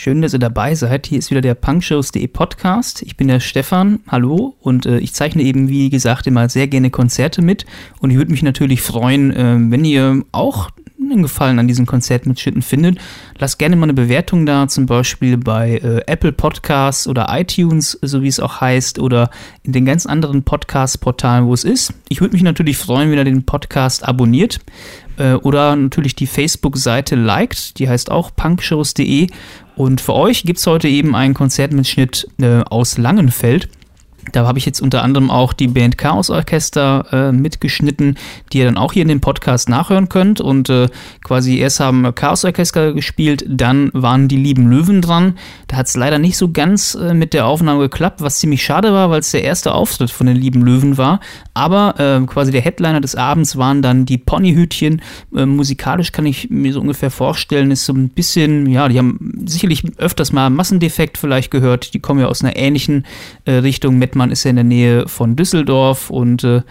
Schön, dass ihr dabei seid. Hier ist wieder der punkshows.de Podcast. Ich bin der Stefan. Hallo. Und äh, ich zeichne eben, wie gesagt, immer sehr gerne Konzerte mit. Und ich würde mich natürlich freuen, äh, wenn ihr auch einen Gefallen an diesem Konzertmitschnitten findet, lasst gerne mal eine Bewertung da, zum Beispiel bei äh, Apple Podcasts oder iTunes, so wie es auch heißt, oder in den ganz anderen Podcast-Portalen, wo es ist. Ich würde mich natürlich freuen, wenn ihr den Podcast abonniert äh, oder natürlich die Facebook-Seite liked, die heißt auch punkshows.de. Und für euch gibt es heute eben einen Konzertmitschnitt äh, aus Langenfeld. Da habe ich jetzt unter anderem auch die Band Chaos Orchester äh, mitgeschnitten, die ihr dann auch hier in dem Podcast nachhören könnt. Und äh, quasi erst haben Chaos Orchester gespielt, dann waren die lieben Löwen dran. Da hat es leider nicht so ganz äh, mit der Aufnahme geklappt, was ziemlich schade war, weil es der erste Auftritt von den lieben Löwen war. Aber äh, quasi der Headliner des Abends waren dann die Ponyhütchen. Äh, musikalisch kann ich mir so ungefähr vorstellen, ist so ein bisschen, ja, die haben sicherlich öfters mal Massendefekt vielleicht gehört. Die kommen ja aus einer ähnlichen äh, Richtung. Mettmann ist ja in der Nähe von Düsseldorf und äh,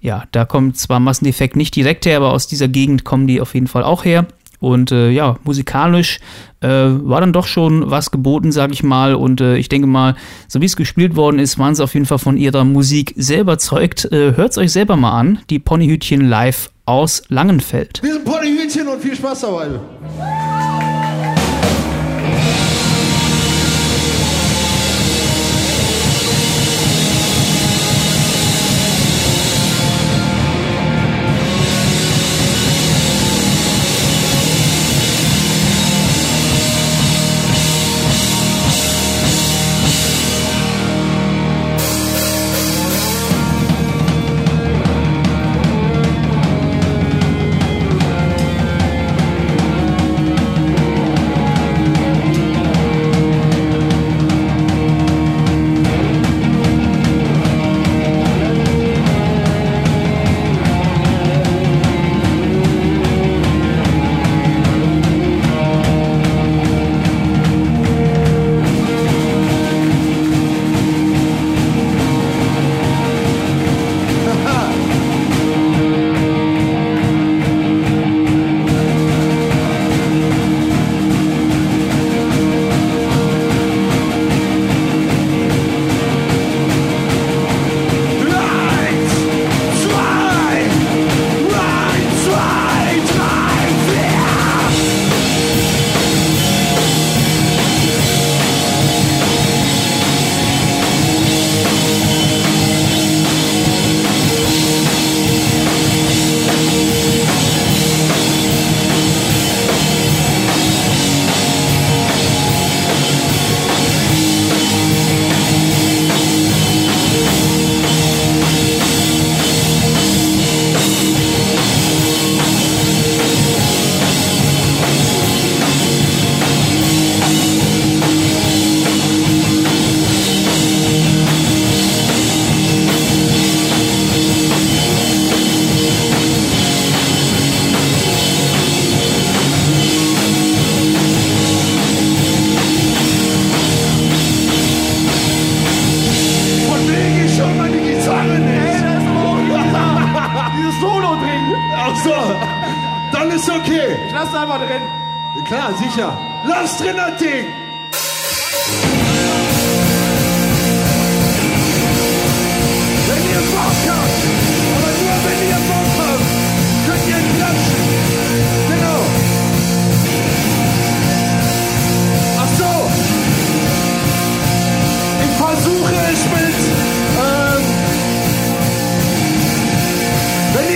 ja, da kommt zwar Massendefekt nicht direkt her, aber aus dieser Gegend kommen die auf jeden Fall auch her. Und äh, ja, musikalisch äh, war dann doch schon was geboten, sag ich mal. Und äh, ich denke mal, so wie es gespielt worden ist, waren sie auf jeden Fall von ihrer Musik sehr überzeugt. Äh, Hört es euch selber mal an, die Ponyhütchen live aus Langenfeld. Wir sind Ponyhütchen und viel Spaß dabei.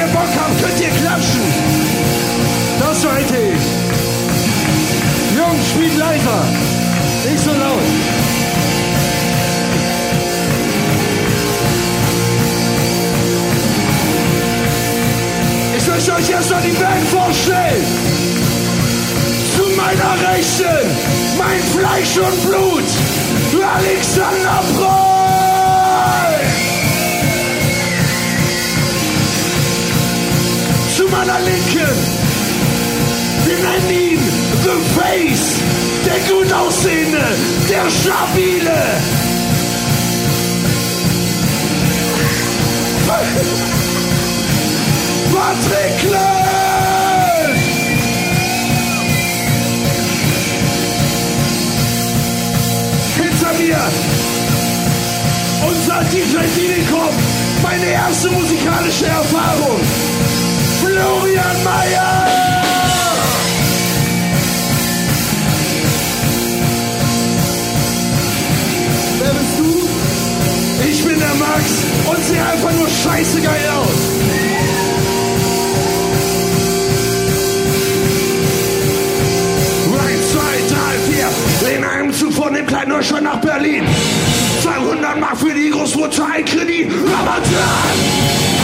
Ihr Bock habt, könnt ihr klatschen. Das meinte ich. Jungs, spielt leiser. Nicht so laut. Ich möchte euch erst mal die Band vorstellen. Zu meiner Rechten, mein Fleisch und Blut, Alexander Broll. meiner Linken. Wir nennen ihn The Face, der gut aussehende, der stabile. Patrick Klein! Hinter mir unser DJ Dinikum, meine erste musikalische Erfahrung. Florian Mayer! Wer bist du? Ich bin der Max und sehe einfach nur scheiße geil aus. In einem Zug von dem kleinen Neustadt nach Berlin. 200 Mark für die Großmutter ein Kredit. Aber dann!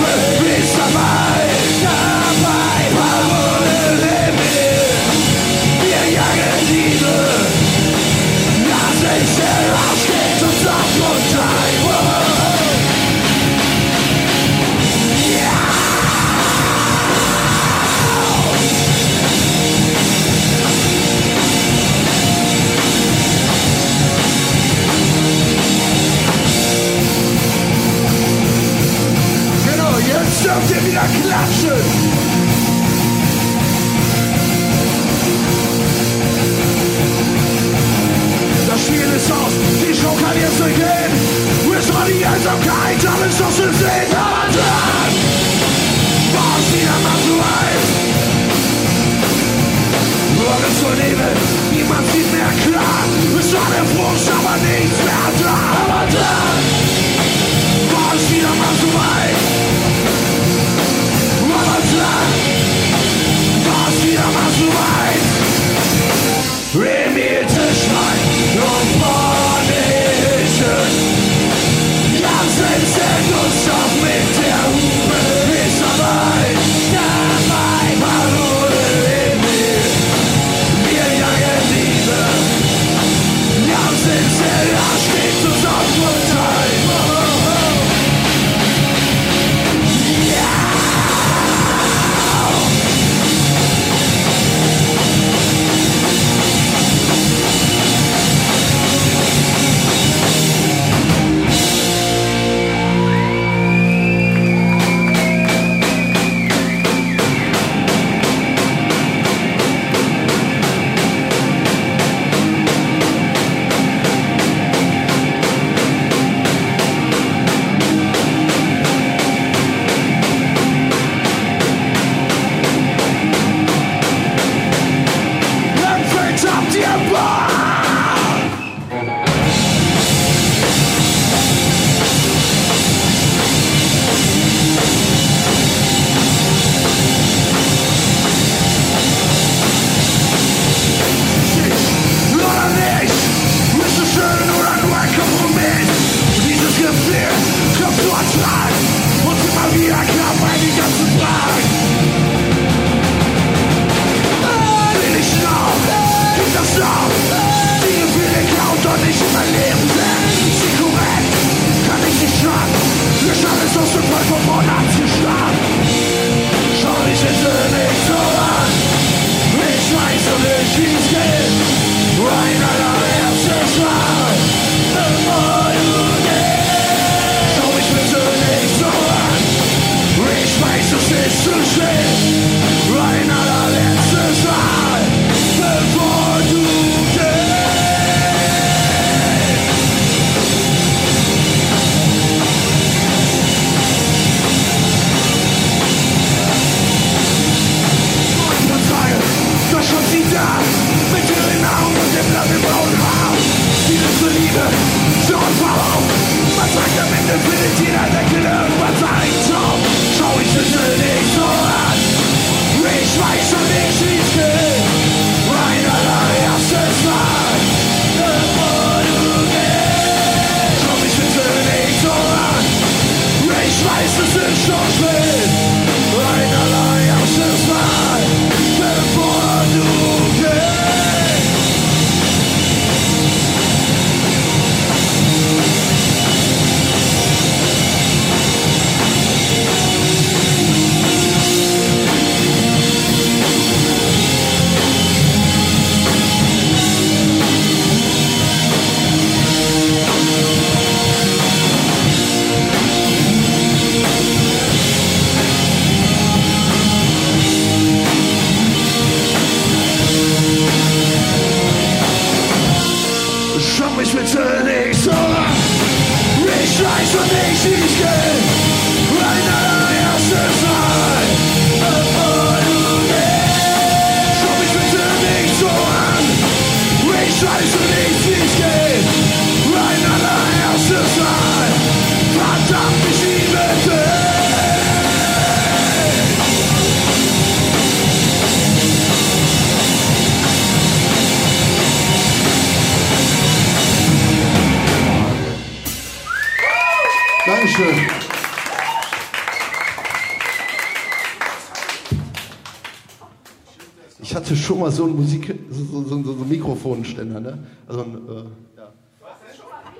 mal so einen Musik, so, so, so, so Mikrofonständer, ne? Also ein äh, ja.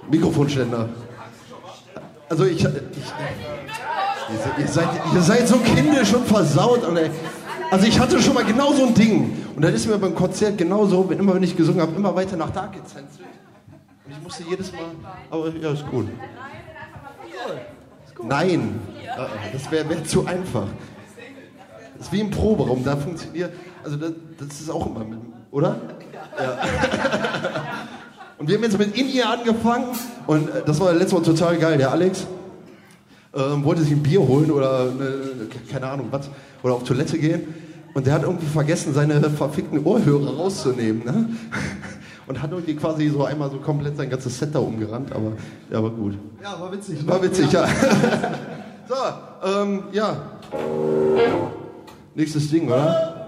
Mikrofonständer. Also ich, ich ihr, seid, ihr seid so kindisch und versaut. Ey. also ich hatte schon mal genau so ein Ding. Und dann ist mir beim Konzert genauso, wenn immer wenn ich gesungen habe, immer weiter nach da gezänzelt. Und ich musste jedes Mal, aber ja, ist cool. Nein, äh, das wäre wär zu einfach. Das ist wie im Proberaum, da funktioniert, also das, das ist auch immer mit, oder? Ja. Und wir haben jetzt mit In-Ear angefangen und äh, das war letztes Mal total geil. Der Alex ähm, wollte sich ein Bier holen oder eine, keine Ahnung was, oder auf Toilette gehen und der hat irgendwie vergessen, seine verfickten Ohrhörer rauszunehmen. Ne? Und hat irgendwie quasi so einmal so komplett sein ganzes Set da umgerannt, aber ja, war gut. Ja, war witzig. War witzig, ja. so, ähm, ja. Nächstes Ding, oder?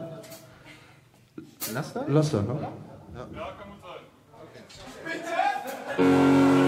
Laster? Laster, ne? Ihr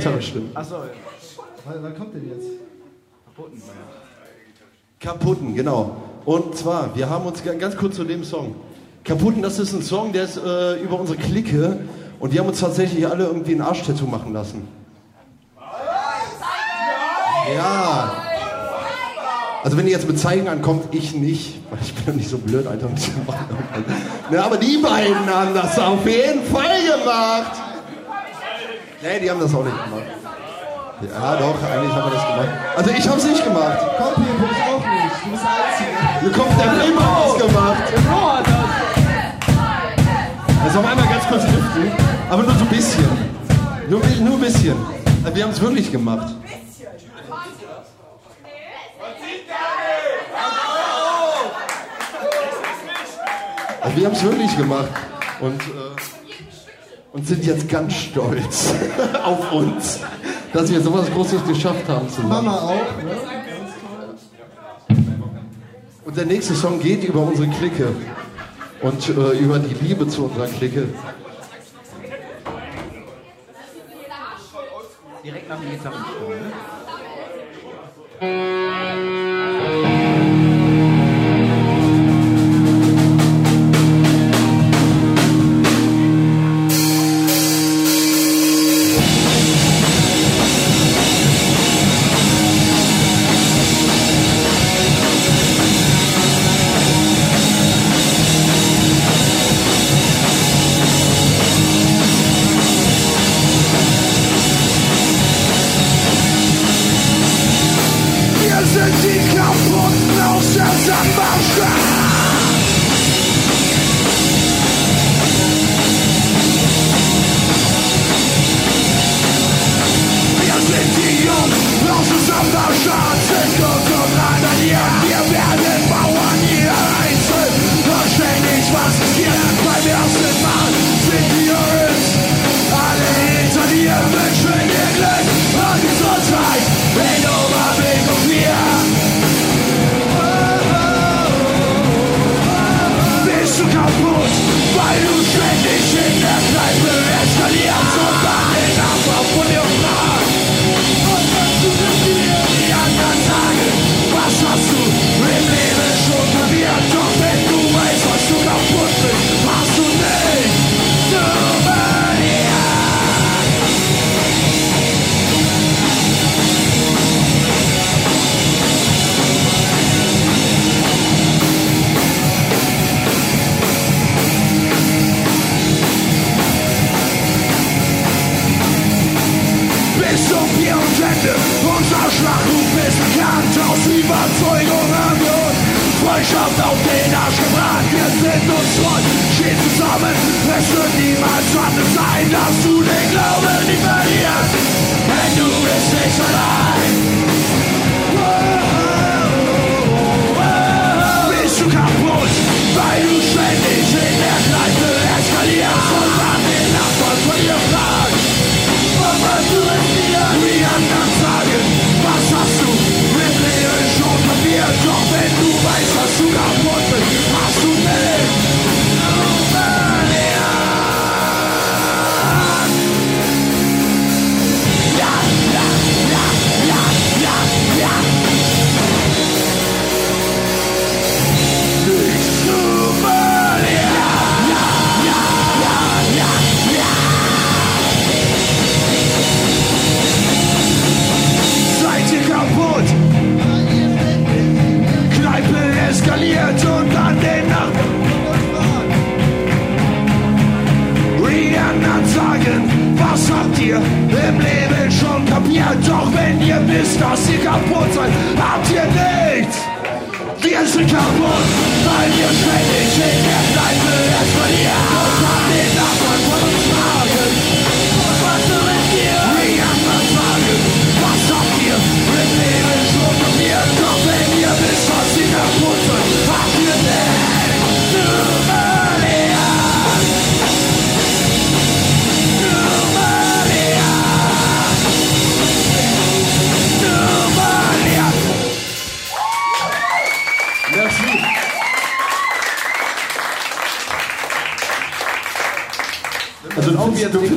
Gitarre stimmen. Achso, wann, wann kommt denn jetzt? Kaputten, genau. Und zwar, wir haben uns ga- ganz kurz zu dem Song. Kaputten, das ist ein Song, der ist äh, über unsere Clique und wir haben uns tatsächlich alle irgendwie ein Arschtattoo machen lassen. Ja. Also wenn ihr jetzt mit Zeigen ankommt, ich nicht, weil ich bin doch nicht so blöd, Alter, um zu machen. Ne, aber die beiden haben das auf jeden Fall gemacht. Nee, die haben das auch nicht gemacht. Ja, doch, eigentlich haben wir das gemacht. Also ich hab's nicht gemacht. Komm, hier bin ich auch nicht. Du bist der Einzige. Hier kommt der Film hat es gemacht. Also auf einmal ganz kurz lüften, aber nur so ein bisschen. Nur, nur ein bisschen. Also wir haben es wirklich gemacht. Also wir haben es wirklich gemacht und, äh, und sind jetzt ganz stolz auf uns, dass wir sowas Großes geschafft haben zusammen. Mama auch, ne? Und der nächste Song geht über unsere Clique und äh, über die Liebe zu unserer Clique. Direkt nach dem Gitarrenspiel. Ne?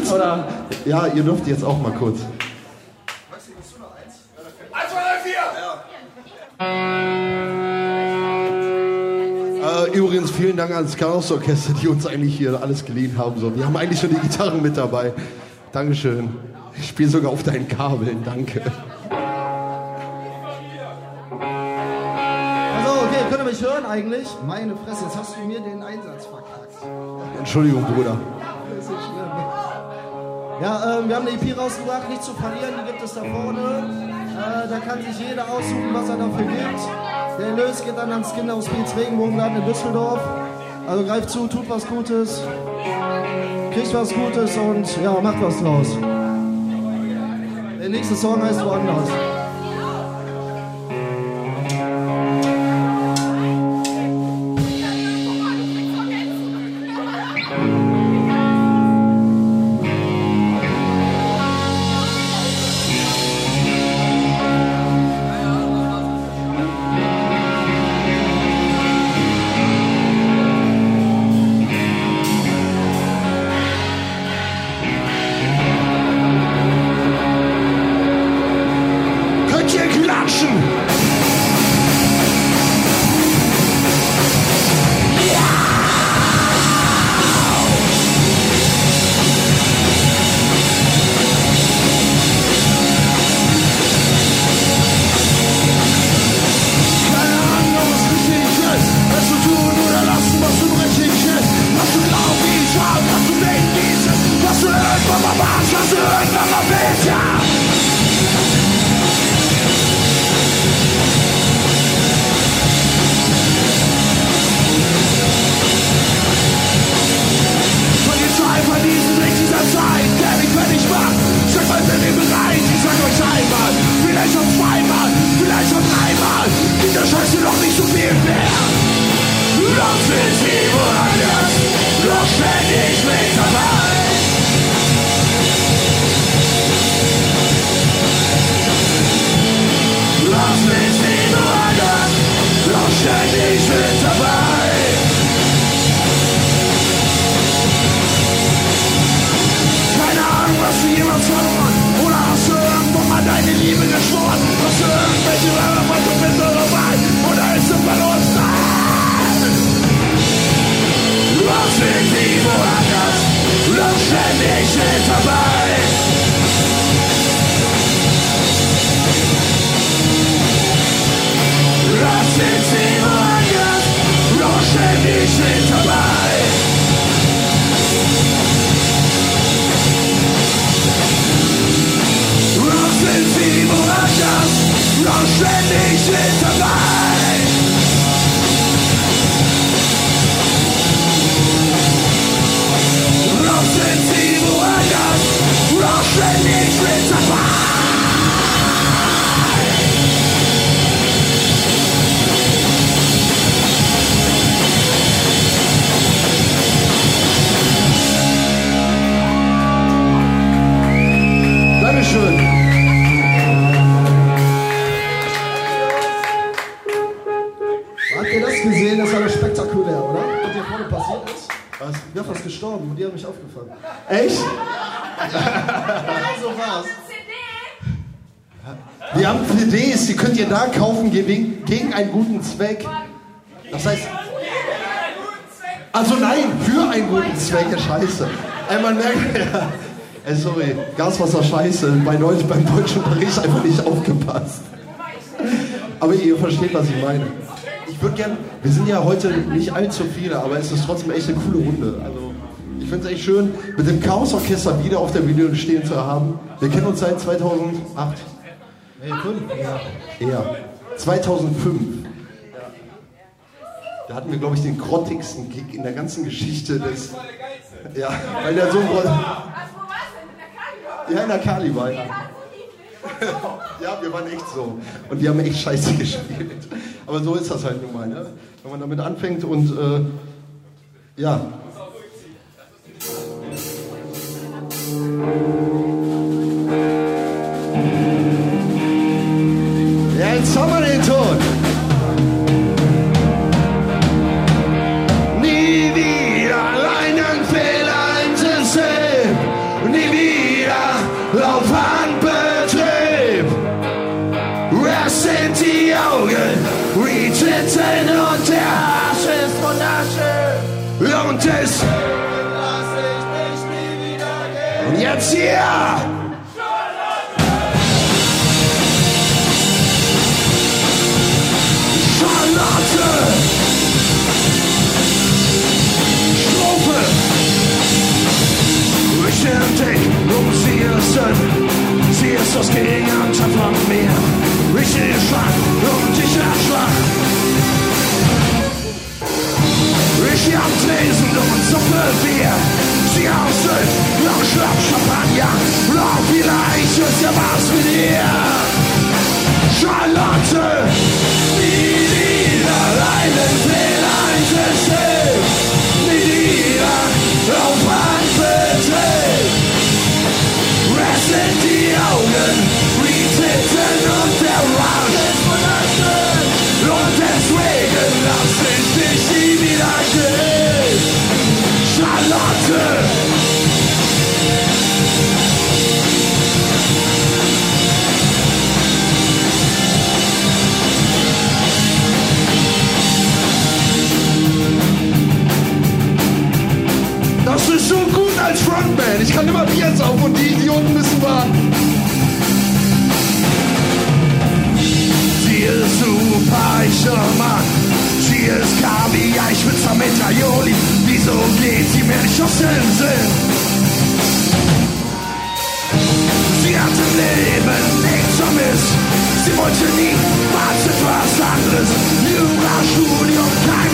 Du findest, oder? Ja, ihr dürft jetzt auch mal kurz. Äh, übrigens, vielen Dank ans Chaos-Orchester, die uns eigentlich hier alles geliehen haben. So, wir haben eigentlich schon die Gitarren mit dabei. Dankeschön. Ich spiele sogar auf deinen Kabeln, danke. Also, okay, könnt ihr mich hören eigentlich? Meine Fresse, jetzt hast du mir den Einsatz verkackt. Entschuldigung, Bruder. Ja, ähm, wir haben eine EP rausgebracht, nicht zu verlieren, die gibt es da vorne. Äh, da kann sich jeder aussuchen, was er dafür gibt. Der Erlös geht dann ans Kinderhospiz Regenbogenladen in Düsseldorf. Also greift zu, tut was Gutes, kriegt was Gutes und ja, macht was draus. Der nächste Song heißt woanders. Echt? So war's. Wir haben CDs, die könnt ihr da kaufen gegen, gegen einen guten Zweck. Das heißt. Also nein, für einen guten Zweck, ja scheiße. Ey, man merkt, ja, ey, sorry, Gaswasser scheiße, bei Deutsch, beim deutschen Bericht einfach nicht aufgepasst. Aber ihr versteht, was ich meine. Ich würde gern, wir sind ja heute nicht allzu viele, aber es ist trotzdem echt eine coole Runde. Also, ich finde es echt schön, mit dem Chaos-Orchester wieder auf der Bühne stehen zu haben. Wir kennen uns seit 2008. Hey, fünf. Ja. Ja, 2005. Da hatten wir, glaube ich, den grottigsten Gig in der ganzen Geschichte des. Ja, weil der so. Ja, in der Kali war, ja. Ja, wir waren echt so. Und die haben echt scheiße gespielt. Aber so ist das halt nun mal, ne? Wenn man damit anfängt und. Äh, ja. Ja, jetzt haben wir den Ton. Nie wieder allein an Fehlern zu sehen. Nie wieder Lauf an Betrieb. Die Augen? Wie und der Asche ist von Asche. Und es jetzt hier! Charlotte! Entdeck, um sie ist es. Sie ist das Gegenteil von mir. Ich stehe schwach und ich erschwach. Ich am Tresen und Suppe Bier. Sie aussieht, noch Schlag Champagner. Noch vielleicht ist ja was mit ihr. Charlotte, nie wieder einen Fehler einzusehen. Nie wieder auf Handbetrieb. Es sind die Augen, Wieso geht sie mir nicht aus dem Sinn? Sie hat im Leben nichts vermisst. Sie wollte nie was etwas anderes. Jurastudium, kein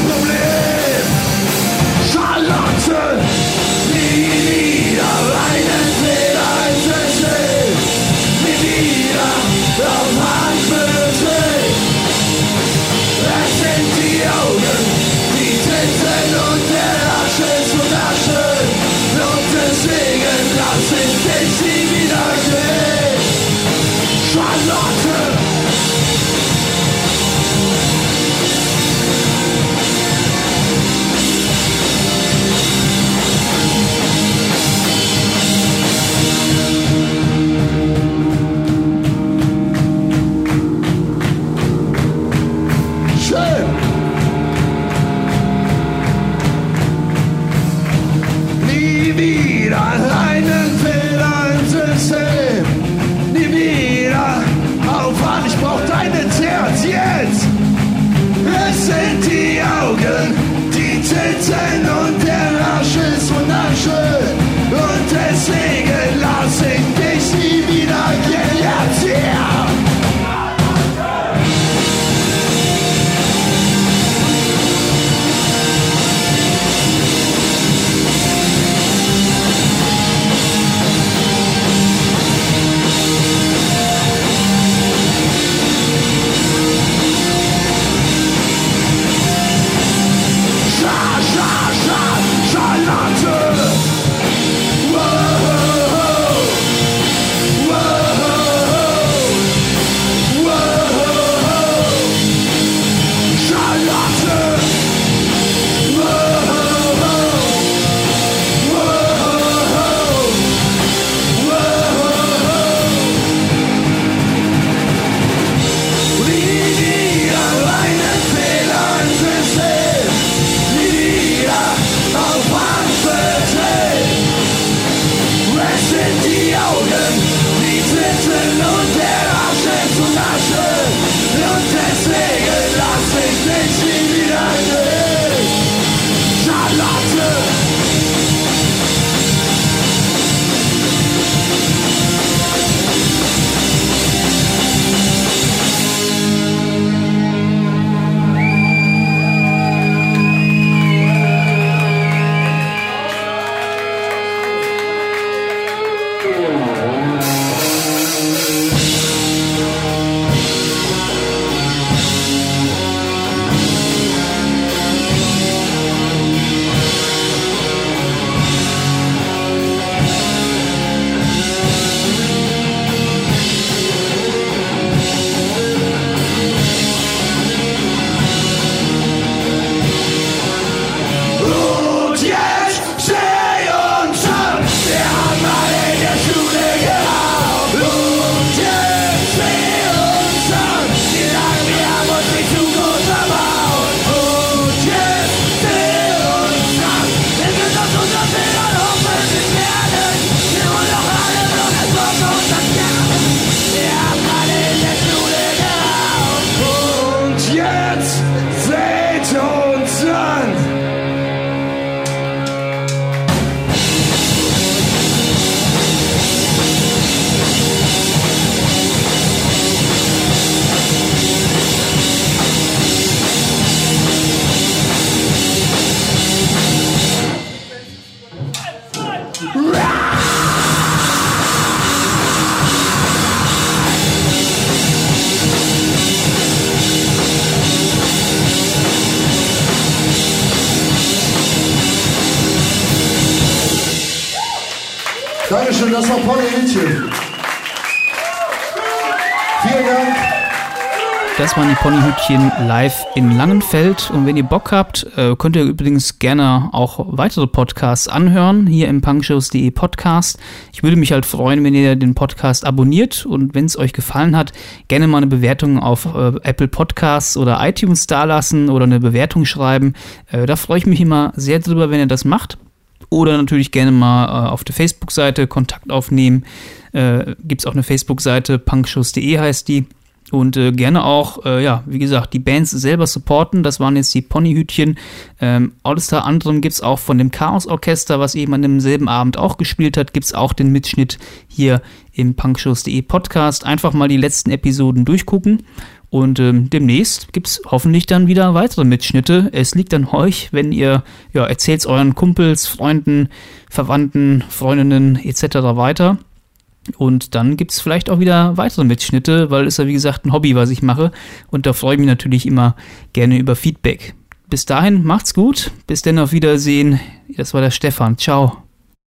Die Ponyhütchen live in Langenfeld. Und wenn ihr Bock habt, äh, könnt ihr übrigens gerne auch weitere Podcasts anhören, hier im punkshows.de Podcast. Ich würde mich halt freuen, wenn ihr den Podcast abonniert und wenn es euch gefallen hat, gerne mal eine Bewertung auf äh, Apple Podcasts oder iTunes dalassen oder eine Bewertung schreiben. Äh, da freue ich mich immer sehr drüber, wenn ihr das macht. Oder natürlich gerne mal äh, auf der Facebook-Seite Kontakt aufnehmen. Äh, Gibt es auch eine Facebook-Seite, punkshows.de heißt die. Und äh, gerne auch, äh, ja, wie gesagt, die Bands selber supporten. Das waren jetzt die Ponyhütchen. Ähm, All-Star anderem gibt es auch von dem Chaos-Orchester, was eben an demselben Abend auch gespielt hat, gibt es auch den Mitschnitt hier im punkshows.de Podcast. Einfach mal die letzten Episoden durchgucken. Und ähm, demnächst gibt es hoffentlich dann wieder weitere Mitschnitte. Es liegt an euch, wenn ihr, ja, erzählt euren Kumpels, Freunden, Verwandten, Freundinnen etc. weiter. Und dann gibt es vielleicht auch wieder weitere Mitschnitte, weil es ja wie gesagt ein Hobby, was ich mache. Und da freue ich mich natürlich immer gerne über Feedback. Bis dahin, macht's gut. Bis dann auf Wiedersehen. Das war der Stefan. Ciao.